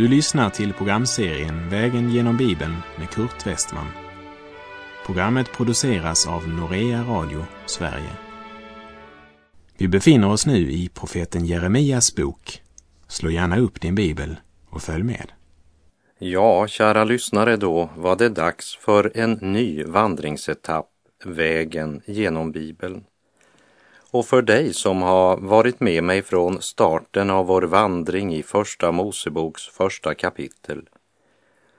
Du lyssnar till programserien Vägen genom Bibeln med Kurt Westman. Programmet produceras av Norea Radio Sverige. Vi befinner oss nu i profeten Jeremias bok. Slå gärna upp din bibel och följ med. Ja, kära lyssnare, då var det dags för en ny vandringsetapp, vägen genom Bibeln. Och för dig som har varit med mig från starten av vår vandring i Första Moseboks första kapitel,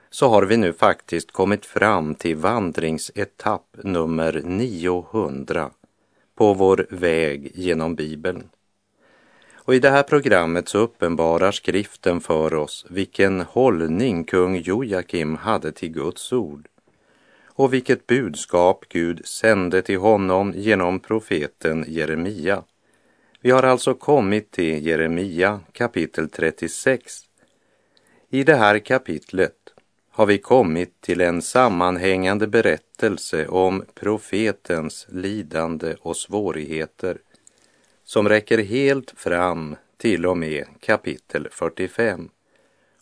så har vi nu faktiskt kommit fram till vandringsetapp nummer 900 på vår väg genom Bibeln. Och i det här programmet så uppenbarar skriften för oss vilken hållning kung Jojakim hade till Guds ord och vilket budskap Gud sände till honom genom profeten Jeremia. Vi har alltså kommit till Jeremia kapitel 36. I det här kapitlet har vi kommit till en sammanhängande berättelse om profetens lidande och svårigheter som räcker helt fram till och med kapitel 45.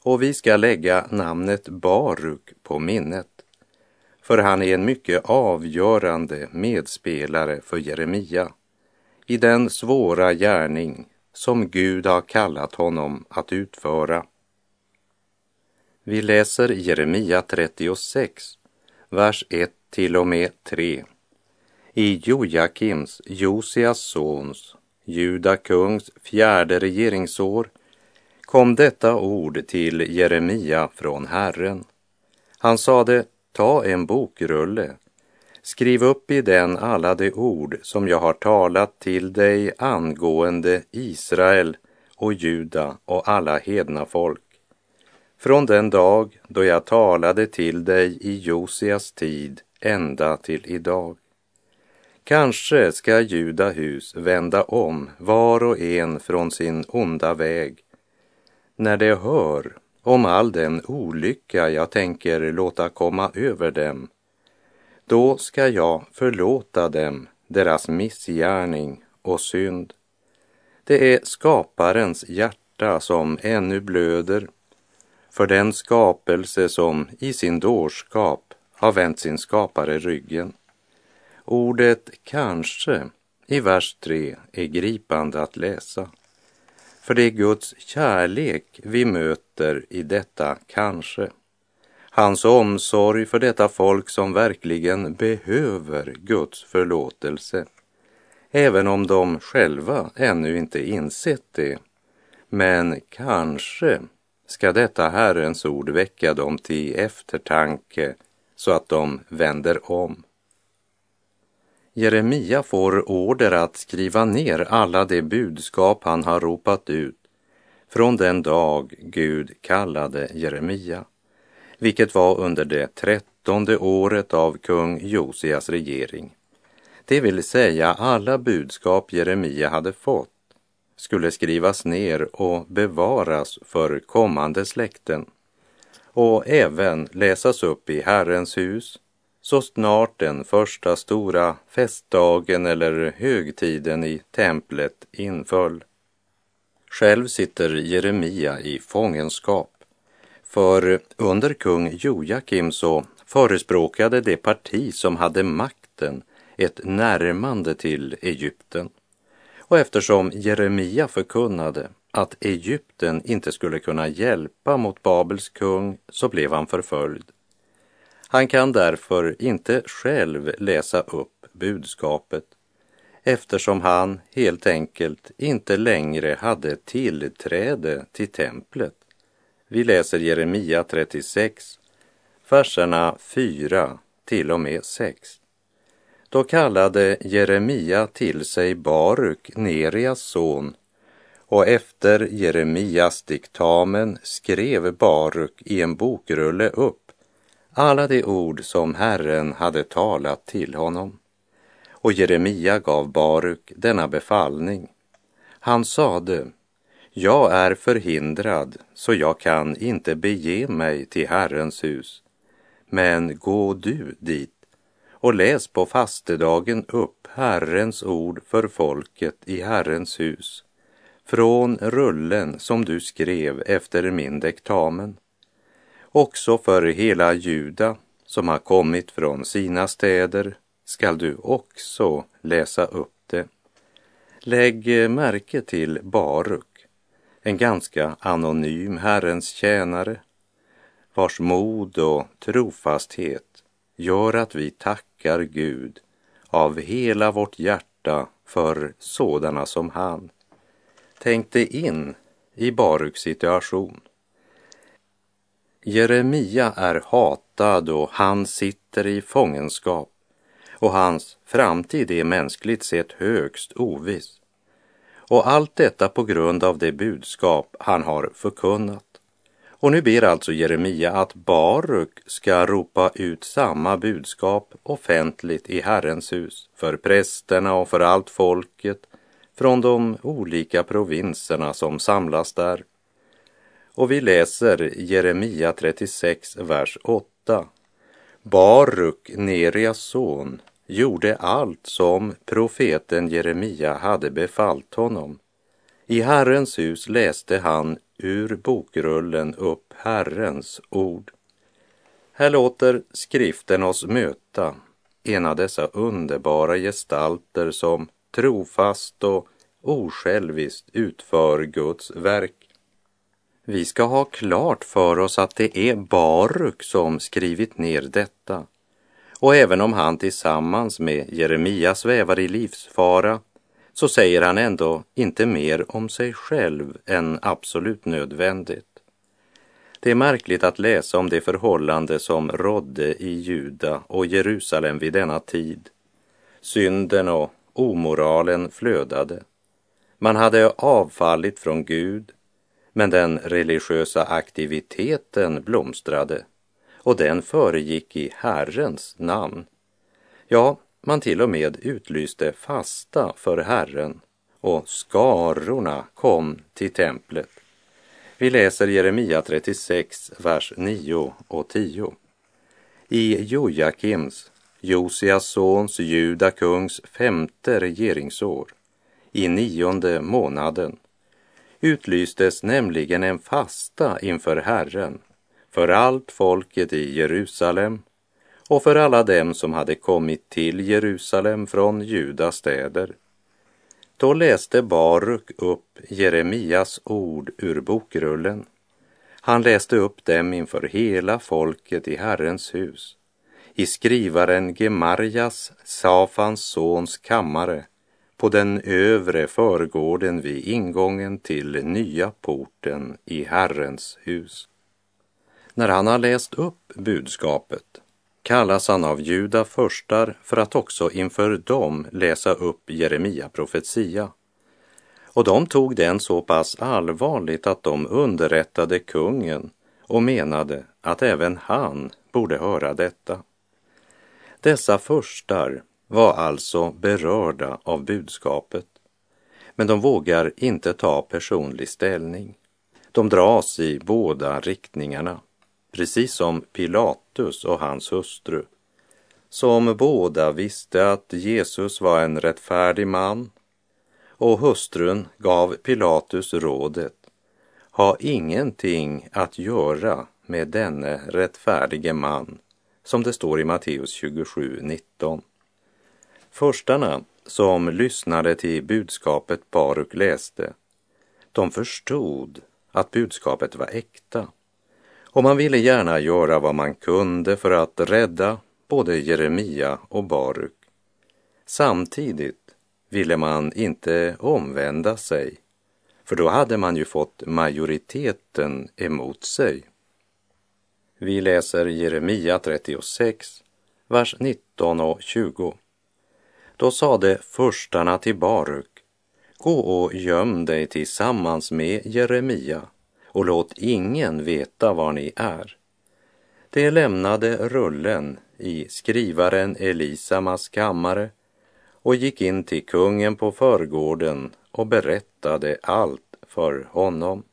Och vi ska lägga namnet Baruk på minnet, för han är en mycket avgörande medspelare för Jeremia i den svåra gärning som Gud har kallat honom att utföra. Vi läser Jeremia 36, vers 1 till och med 3. I Jojakims, Josias sons, Juda kungs fjärde regeringsår kom detta ord till Jeremia från Herren. Han sade, ta en bokrulle, skriv upp i den alla de ord som jag har talat till dig angående Israel och Juda och alla hedna folk. Från den dag då jag talade till dig i Josias tid ända till idag. Kanske ska Judahus vända om var och en från sin onda väg när de hör om all den olycka jag tänker låta komma över dem. Då ska jag förlåta dem deras missgärning och synd. Det är skaparens hjärta som ännu blöder för den skapelse som i sin dårskap har vänt sin skapare ryggen. Ordet kanske i vers 3 är gripande att läsa. För det är Guds kärlek vi möter i detta kanske. Hans omsorg för detta folk som verkligen behöver Guds förlåtelse. Även om de själva ännu inte insett det. Men kanske ska detta Herrens ord väcka dem till eftertanke så att de vänder om. Jeremia får order att skriva ner alla de budskap han har ropat ut från den dag Gud kallade Jeremia, vilket var under det trettonde året av kung Josias regering. Det vill säga alla budskap Jeremia hade fått skulle skrivas ner och bevaras för kommande släkten och även läsas upp i Herrens hus så snart den första stora festdagen eller högtiden i templet inföll. Själv sitter Jeremia i fångenskap, för under kung Jojakim så förespråkade det parti som hade makten ett närmande till Egypten. Och eftersom Jeremia förkunnade att Egypten inte skulle kunna hjälpa mot Babels kung så blev han förföljd. Han kan därför inte själv läsa upp budskapet eftersom han helt enkelt inte längre hade tillträde till templet. Vi läser Jeremia 36, verserna 4 till och med 6. Då kallade Jeremia till sig Baruk, Nerias son, och efter Jeremias diktamen skrev Baruk i en bokrulle upp alla de ord som Herren hade talat till honom. Och Jeremia gav Baruk denna befallning. Han sade, jag är förhindrad så jag kan inte bege mig till Herrens hus. Men gå du dit och läs på fastedagen upp Herrens ord för folket i Herrens hus från rullen som du skrev efter min dektamen. Också för hela Juda som har kommit från sina städer skall du också läsa upp det. Lägg märke till Baruk, en ganska anonym Herrens tjänare, vars mod och trofasthet gör att vi tackar Gud av hela vårt hjärta för sådana som han. Tänk dig in i Baruks situation. Jeremia är hatad och han sitter i fångenskap och hans framtid är mänskligt sett högst oviss. Och allt detta på grund av det budskap han har förkunnat. Och nu ber alltså Jeremia att Baruk ska ropa ut samma budskap offentligt i Herrens hus för prästerna och för allt folket från de olika provinserna som samlas där. Och vi läser Jeremia 36, vers 8. Baruk, Nerias son, gjorde allt som profeten Jeremia hade befallt honom. I Herrens hus läste han ur bokrullen upp Herrens ord. Här låter skriften oss möta en av dessa underbara gestalter som trofast och osjälviskt utför Guds verk. Vi ska ha klart för oss att det är Baruk som skrivit ner detta. Och även om han tillsammans med Jeremia svävar i livsfara så säger han ändå inte mer om sig själv än absolut nödvändigt. Det är märkligt att läsa om det förhållande som rådde i Juda och Jerusalem vid denna tid. Synden och omoralen flödade. Man hade avfallit från Gud, men den religiösa aktiviteten blomstrade och den föregick i Herrens namn. Ja, man till och med utlyste fasta för Herren och skarorna kom till templet. Vi läser Jeremia 36, vers 9 och 10. I Jojakims, Josias sons Juda kungs femte regeringsår, i nionde månaden, utlystes nämligen en fasta inför Herren för allt folket i Jerusalem och för alla dem som hade kommit till Jerusalem från Judas städer. Då läste Baruk upp Jeremias ord ur bokrullen. Han läste upp dem inför hela folket i Herrens hus, i skrivaren Gemarjas, Safans sons kammare, på den övre förgården vid ingången till nya porten i Herrens hus. När han har läst upp budskapet kallas han av Juda förstar för att också inför dem läsa upp Jeremia profetia. Och de tog den så pass allvarligt att de underrättade kungen och menade att även han borde höra detta. Dessa förstar var alltså berörda av budskapet, men de vågar inte ta personlig ställning. De dras i båda riktningarna precis som Pilatus och hans hustru, som båda visste att Jesus var en rättfärdig man och hustrun gav Pilatus rådet, ha ingenting att göra med denne rättfärdige man, som det står i Matteus 27, 19. Förstarna som lyssnade till budskapet Baruk läste, de förstod att budskapet var äkta och man ville gärna göra vad man kunde för att rädda både Jeremia och Baruk. Samtidigt ville man inte omvända sig, för då hade man ju fått majoriteten emot sig. Vi läser Jeremia 36, vers 19 och 20. Då sade förstarna till Baruk, gå och göm dig tillsammans med Jeremia och låt ingen veta var ni är. De lämnade rullen i skrivaren Elisamas kammare och gick in till kungen på förgården och berättade allt för honom.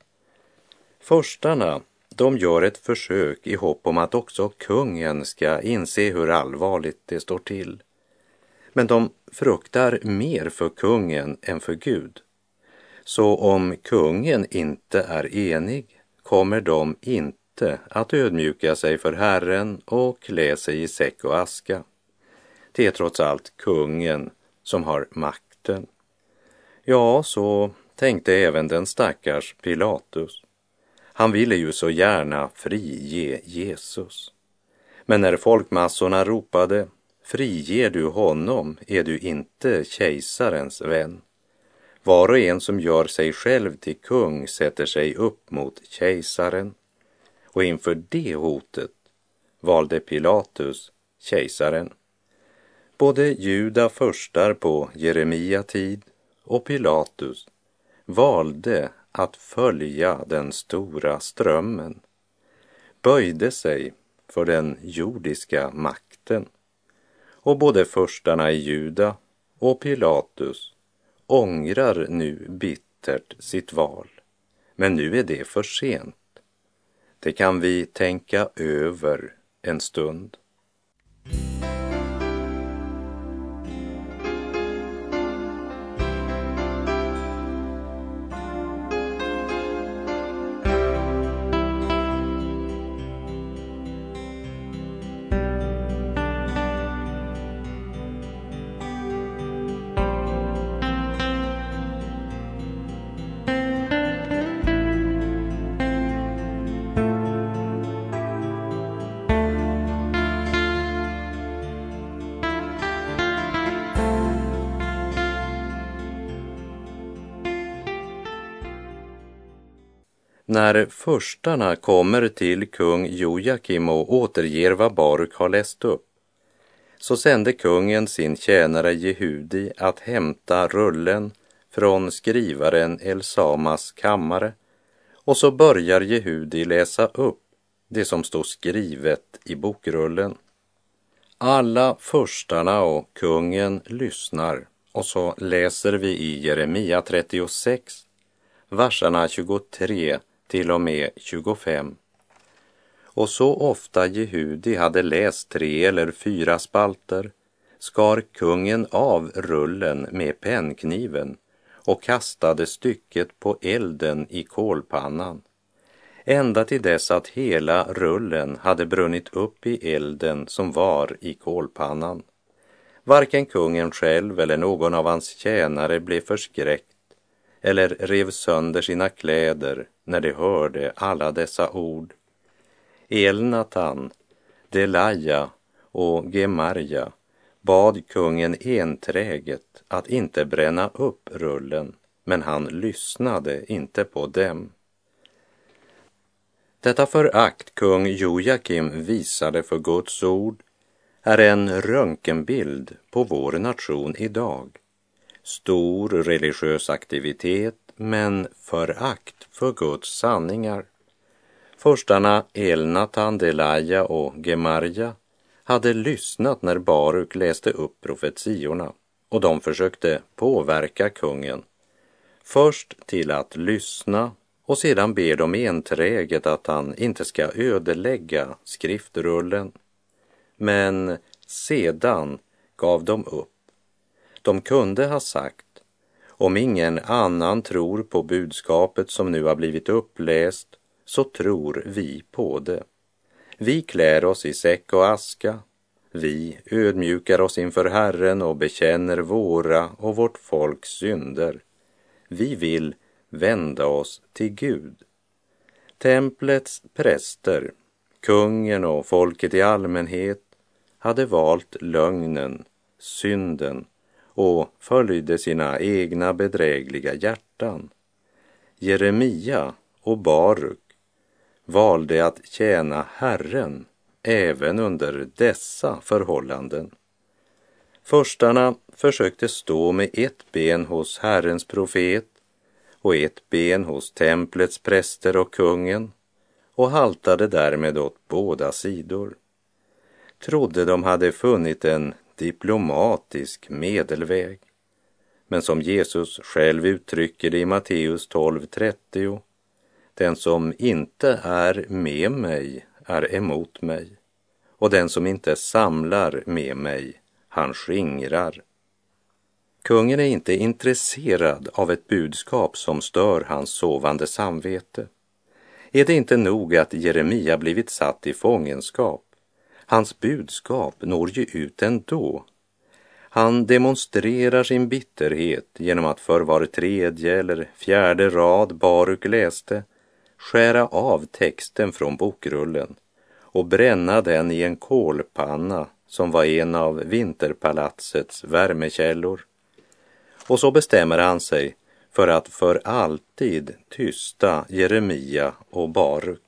Förstarna, de gör ett försök i hopp om att också kungen ska inse hur allvarligt det står till. Men de fruktar mer för kungen än för Gud. Så om kungen inte är enig kommer de inte att ödmjuka sig för Herren och klä sig i säck och aska. Det är trots allt kungen som har makten. Ja, så tänkte även den stackars Pilatus. Han ville ju så gärna frige Jesus. Men när folkmassorna ropade Friger du honom är du inte kejsarens vän. Var och en som gör sig själv till kung sätter sig upp mot kejsaren. Och inför det hotet valde Pilatus kejsaren. Både Juda förstar på Jeremia tid och Pilatus valde att följa den stora strömmen, böjde sig för den jordiska makten. Och både förstarna i Juda och Pilatus ångrar nu bittert sitt val. Men nu är det för sent. Det kan vi tänka över en stund. När förstarna kommer till kung Jojakim och återger vad Baruk har läst upp så sände kungen sin tjänare Jehudi att hämta rullen från skrivaren Elsamas kammare och så börjar Jehudi läsa upp det som står skrivet i bokrullen. Alla förstarna och kungen lyssnar och så läser vi i Jeremia 36, verserna 23 till och med 25. Och så ofta Jehudi hade läst tre eller fyra spalter skar kungen av rullen med pennkniven och kastade stycket på elden i kolpannan ända till dess att hela rullen hade brunnit upp i elden som var i kolpannan. Varken kungen själv eller någon av hans tjänare blev förskräckt eller rev sönder sina kläder när de hörde alla dessa ord. Elnatan, Delaja och Gemarja bad kungen enträget att inte bränna upp rullen, men han lyssnade inte på dem. Detta förakt kung Jojakim visade för Guds ord är en röntgenbild på vår nation idag. Stor religiös aktivitet men förakt för Guds sanningar. Förstarna Elnatan, Delaja och Gemarja hade lyssnat när Baruk läste upp profetiorna och de försökte påverka kungen. Först till att lyssna och sedan ber de enträget att han inte ska ödelägga skriftrullen. Men sedan gav de upp. De kunde ha sagt om ingen annan tror på budskapet som nu har blivit uppläst så tror vi på det. Vi klär oss i säck och aska. Vi ödmjukar oss inför Herren och bekänner våra och vårt folks synder. Vi vill vända oss till Gud. Templets präster, kungen och folket i allmänhet hade valt lögnen, synden och följde sina egna bedrägliga hjärtan. Jeremia och Baruk valde att tjäna Herren även under dessa förhållanden. Förstarna försökte stå med ett ben hos Herrens profet och ett ben hos templets präster och kungen och haltade därmed åt båda sidor. Trodde de hade funnit en diplomatisk medelväg. Men som Jesus själv uttrycker det i Matteus 12.30 den som inte är med mig är emot mig och den som inte samlar med mig, han skingrar. Kungen är inte intresserad av ett budskap som stör hans sovande samvete. Är det inte nog att Jeremia blivit satt i fångenskap? Hans budskap når ju ut ändå. Han demonstrerar sin bitterhet genom att för var tredje eller fjärde rad Baruk läste skära av texten från bokrullen och bränna den i en kolpanna som var en av vinterpalatsets värmekällor. Och så bestämmer han sig för att för alltid tysta Jeremia och Baruk.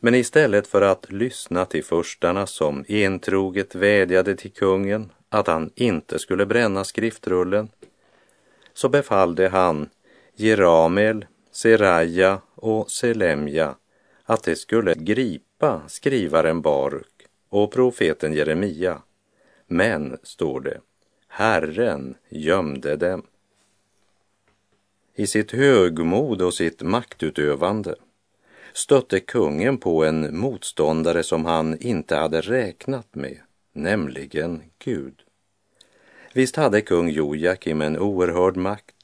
Men istället för att lyssna till förstarna som entroget vädjade till kungen att han inte skulle bränna skriftrullen, så befallde han Jeramel, Seraja och Selemja att de skulle gripa skrivaren Baruk och profeten Jeremia. Men, står det, Herren gömde dem. I sitt högmod och sitt maktutövande stötte kungen på en motståndare som han inte hade räknat med, nämligen Gud. Visst hade kung Jojakim en oerhörd makt,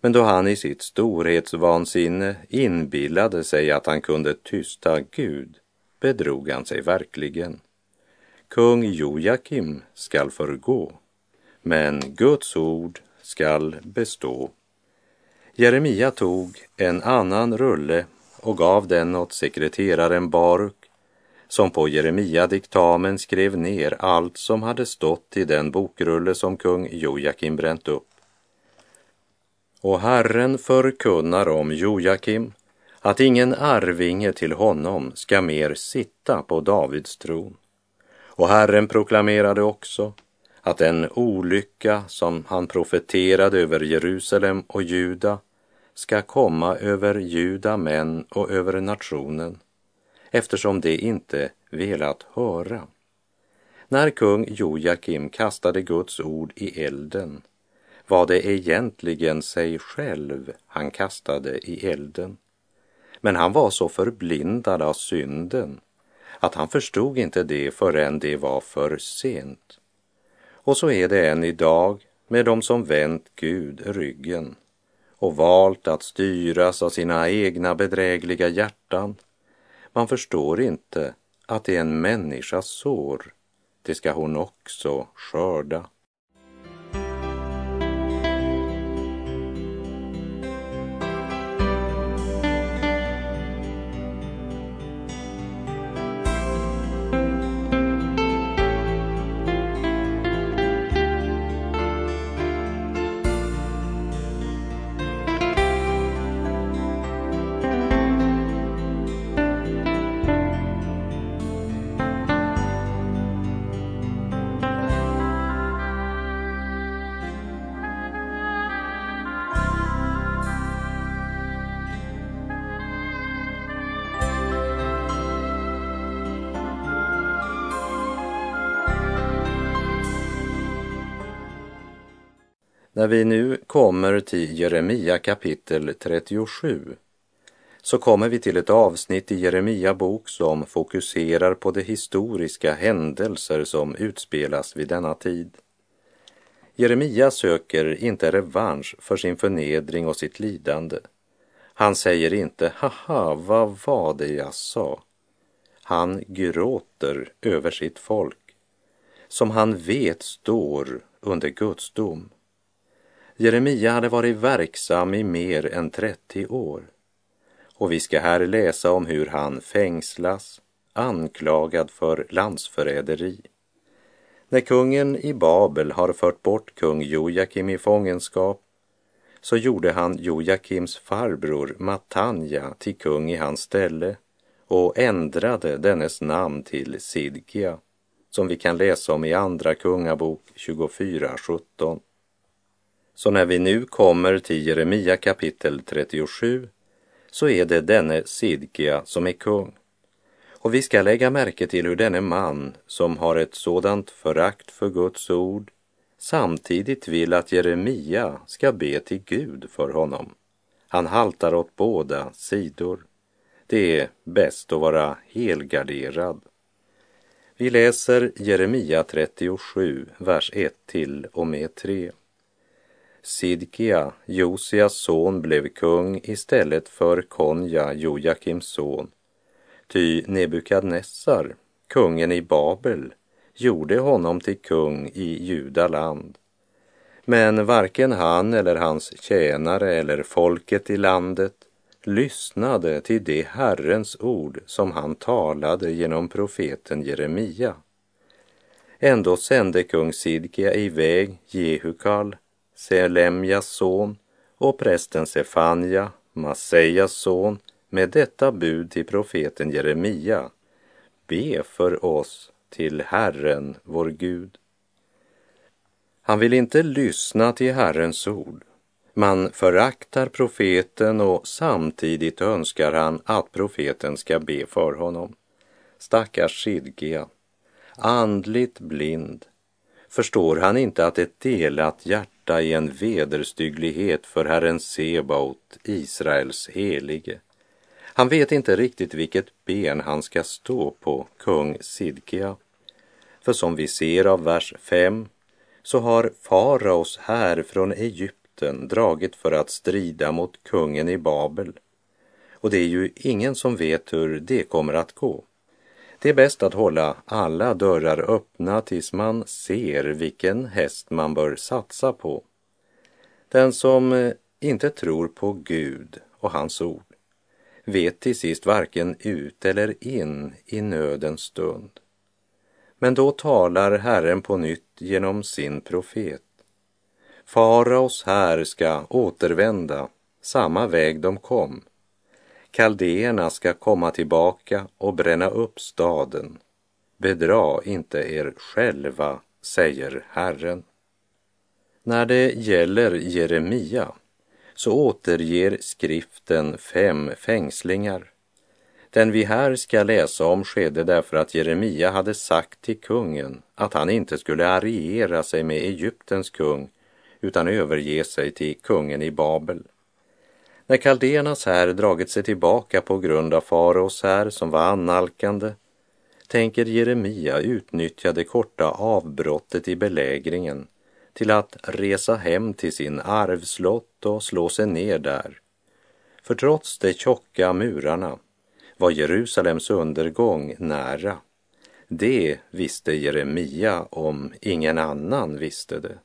men då han i sitt storhetsvansinne inbillade sig att han kunde tysta Gud bedrog han sig verkligen. Kung Jojakim skall förgå, men Guds ord skall bestå. Jeremia tog en annan rulle och gav den åt sekreteraren Baruk som på Jeremia-diktamen skrev ner allt som hade stått i den bokrulle som kung Jojakim bränt upp. Och Herren förkunnar om Jojakim att ingen arvinge till honom ska mer sitta på Davids tron. Och Herren proklamerade också att den olycka som han profeterade över Jerusalem och Juda ska komma över juda män och över nationen eftersom de inte velat höra. När kung Jojakim kastade Guds ord i elden var det egentligen sig själv han kastade i elden. Men han var så förblindad av synden att han förstod inte det förrän det var för sent. Och så är det än idag med dem som vänt Gud ryggen och valt att styras av sina egna bedrägliga hjärtan. Man förstår inte att det är en människas sår, det ska hon också skörda. När vi nu kommer till Jeremia kapitel 37 så kommer vi till ett avsnitt i Jeremia bok som fokuserar på de historiska händelser som utspelas vid denna tid. Jeremia söker inte revansch för sin förnedring och sitt lidande. Han säger inte ”haha, vad var det jag sa?” Han gråter över sitt folk som han vet står under Guds dom. Jeremia hade varit verksam i mer än 30 år. Och vi ska här läsa om hur han fängslas, anklagad för landsförräderi. När kungen i Babel har fört bort kung Jojakim i fångenskap så gjorde han Jojakims farbror Matanja till kung i hans ställe och ändrade dennes namn till Sidkia, som vi kan läsa om i Andra Kungabok 24.17. Så när vi nu kommer till Jeremia kapitel 37 så är det denne Sidkia som är kung. Och vi ska lägga märke till hur denne man som har ett sådant förakt för Guds ord samtidigt vill att Jeremia ska be till Gud för honom. Han haltar åt båda sidor. Det är bäst att vara helgarderad. Vi läser Jeremia 37, vers 1 till och med 3. Sidkia, Josias son, blev kung istället för Konja, Jojakims son. Ty Nebukadnessar, kungen i Babel, gjorde honom till kung i Judaland. Men varken han eller hans tjänare eller folket i landet lyssnade till det Herrens ord som han talade genom profeten Jeremia. Ändå sände kung Sidkia iväg Jehukal, Selemjas son och prästen Sefanja, Masejas son, med detta bud till profeten Jeremia. Be för oss till Herren, vår Gud. Han vill inte lyssna till Herrens ord. Man föraktar profeten och samtidigt önskar han att profeten ska be för honom. Stackars Sidgia, andligt blind, förstår han inte att ett delat hjärta i en vederstygglighet för Herren Sebaot, Israels helige. Han vet inte riktigt vilket ben han ska stå på, kung Sidkia. För som vi ser av vers 5 så har faraos här från Egypten dragit för att strida mot kungen i Babel. Och det är ju ingen som vet hur det kommer att gå. Det är bäst att hålla alla dörrar öppna tills man ser vilken häst man bör satsa på. Den som eh, inte tror på Gud och hans ord vet till sist varken ut eller in i nödens stund. Men då talar Herren på nytt genom sin profet. Faraos här ska återvända samma väg de kom. Kaldéerna ska komma tillbaka och bränna upp staden. Bedra inte er själva, säger Herren. När det gäller Jeremia så återger skriften fem fängslingar den vi här ska läsa om skedde därför att Jeremia hade sagt till kungen att han inte skulle alliera sig med Egyptens kung utan överge sig till kungen i Babel. När kaldéernas här dragit sig tillbaka på grund av faraos här som var annalkande tänker Jeremia utnyttja det korta avbrottet i belägringen till att resa hem till sin arvslott och slå sig ner där. För trots de tjocka murarna var Jerusalems undergång nära. Det visste Jeremia om ingen annan visste det.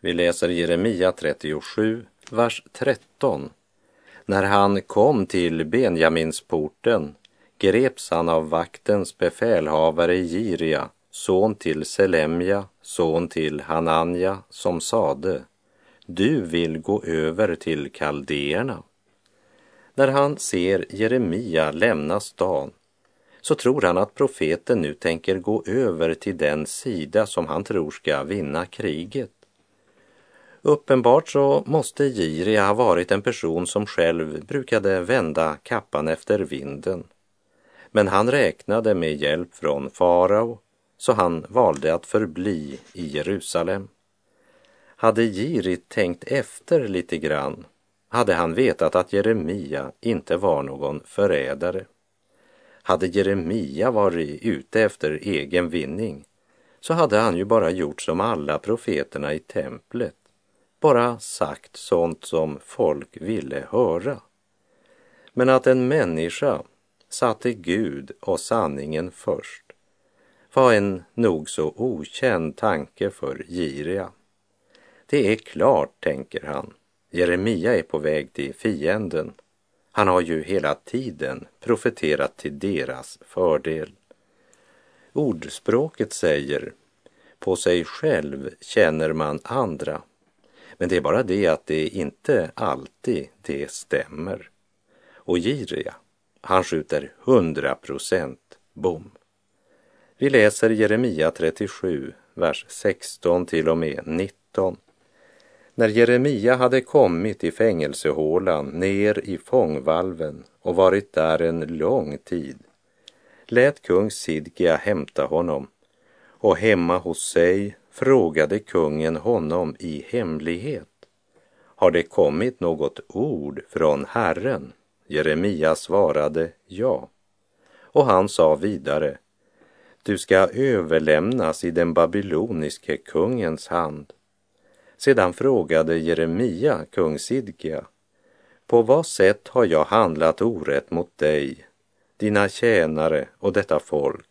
Vi läser Jeremia 37, vers 13. När han kom till Benjaminsporten greps han av vaktens befälhavare Giria, son till Selemja, son till Hananja, som sade Du vill gå över till kaldéerna. När han ser Jeremia lämna stan så tror han att profeten nu tänker gå över till den sida som han tror ska vinna kriget. Uppenbart så måste Giria ha varit en person som själv brukade vända kappan efter vinden. Men han räknade med hjälp från farao så han valde att förbli i Jerusalem. Hade Giri tänkt efter lite grann hade han vetat att Jeremia inte var någon förrädare. Hade Jeremia varit ute efter egen vinning så hade han ju bara gjort som alla profeterna i templet, bara sagt sånt som folk ville höra. Men att en människa satte Gud och sanningen först var en nog så okänd tanke för Giria. Det är klart, tänker han, Jeremia är på väg till fienden. Han har ju hela tiden profeterat till deras fördel. Ordspråket säger på sig själv känner man andra. Men det är bara det att det inte alltid det stämmer. Och Jiria, han skjuter hundra procent bom. Vi läser Jeremia 37, vers 16 till och med 19. När Jeremia hade kommit i fängelsehålan ner i fångvalven och varit där en lång tid lät kung Sidkia hämta honom och hemma hos sig frågade kungen honom i hemlighet. Har det kommit något ord från Herren? Jeremia svarade ja. Och han sa vidare, du ska överlämnas i den babyloniske kungens hand Sedan frågade Jeremia kung Sidkia, på vad sätt har jag handlat orätt mot dig, dina tjänare och detta folk,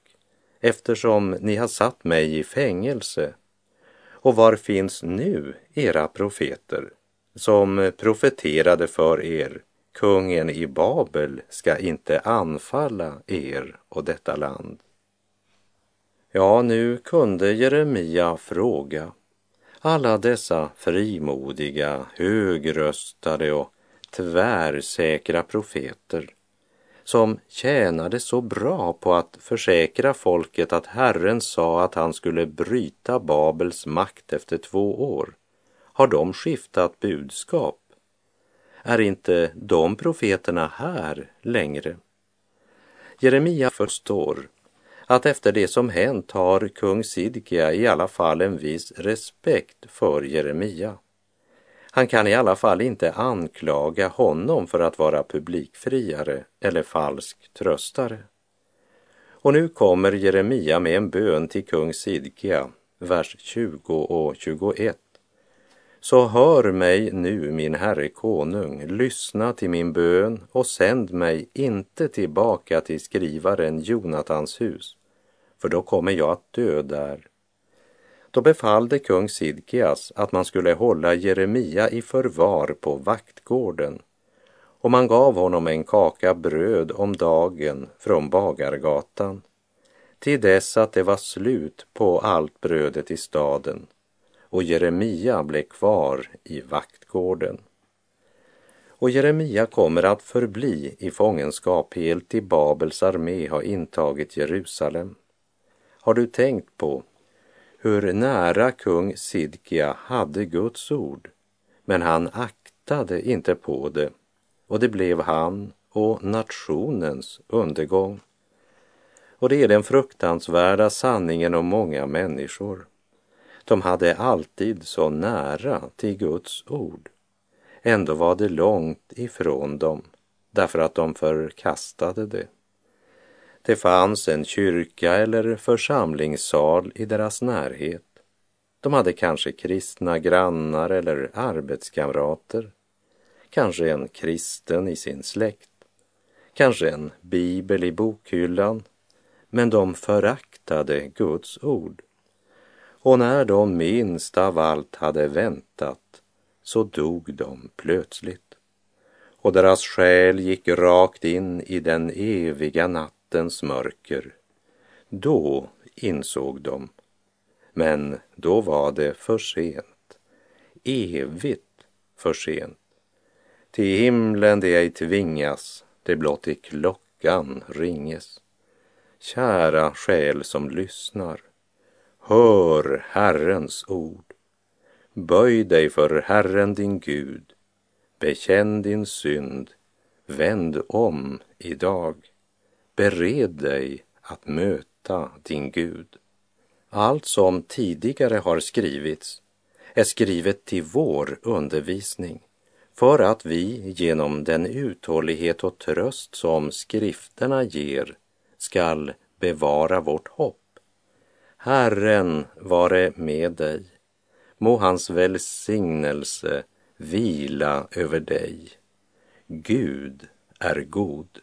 eftersom ni har satt mig i fängelse? Och var finns nu era profeter som profeterade för er, kungen i Babel ska inte anfalla er och detta land? Ja, nu kunde Jeremia fråga alla dessa frimodiga, högröstade och tvärsäkra profeter som tjänade så bra på att försäkra folket att Herren sa att han skulle bryta Babels makt efter två år. Har de skiftat budskap? Är inte de profeterna här längre? Jeremia förstår att efter det som hänt har kung Sidkia i alla fall en viss respekt för Jeremia. Han kan i alla fall inte anklaga honom för att vara publikfriare eller falsk tröstare. Och nu kommer Jeremia med en bön till kung Sidkia, vers 20 och 21. Så hör mig nu, min herre konung, lyssna till min bön och sänd mig inte tillbaka till skrivaren Jonatans hus, för då kommer jag att dö där. Då befallde kung Sidkias att man skulle hålla Jeremia i förvar på vaktgården och man gav honom en kaka bröd om dagen från bagargatan till dess att det var slut på allt brödet i staden och Jeremia blev kvar i vaktgården. Och Jeremia kommer att förbli i fångenskap helt till Babels armé har intagit Jerusalem. Har du tänkt på hur nära kung Sidkia hade Guds ord, men han aktade inte på det och det blev han och nationens undergång. Och det är den fruktansvärda sanningen om många människor. De hade alltid så nära till Guds ord. Ändå var det långt ifrån dem därför att de förkastade det. Det fanns en kyrka eller församlingssal i deras närhet. De hade kanske kristna grannar eller arbetskamrater. Kanske en kristen i sin släkt. Kanske en bibel i bokhyllan. Men de föraktade Guds ord. Och när de minst av allt hade väntat så dog de plötsligt. Och deras själ gick rakt in i den eviga natten nattens mörker. Då insåg de, men då var det för sent, evigt för sent. Till himlen det ej tvingas, det blott i klockan ringes. Kära själ som lyssnar, hör Herrens ord. Böj dig för Herren din Gud, bekänn din synd, vänd om idag. Bered dig att möta din Gud. Allt som tidigare har skrivits är skrivet till vår undervisning för att vi genom den uthållighet och tröst som skrifterna ger skall bevara vårt hopp. Herren vare med dig. Må hans välsignelse vila över dig. Gud är god.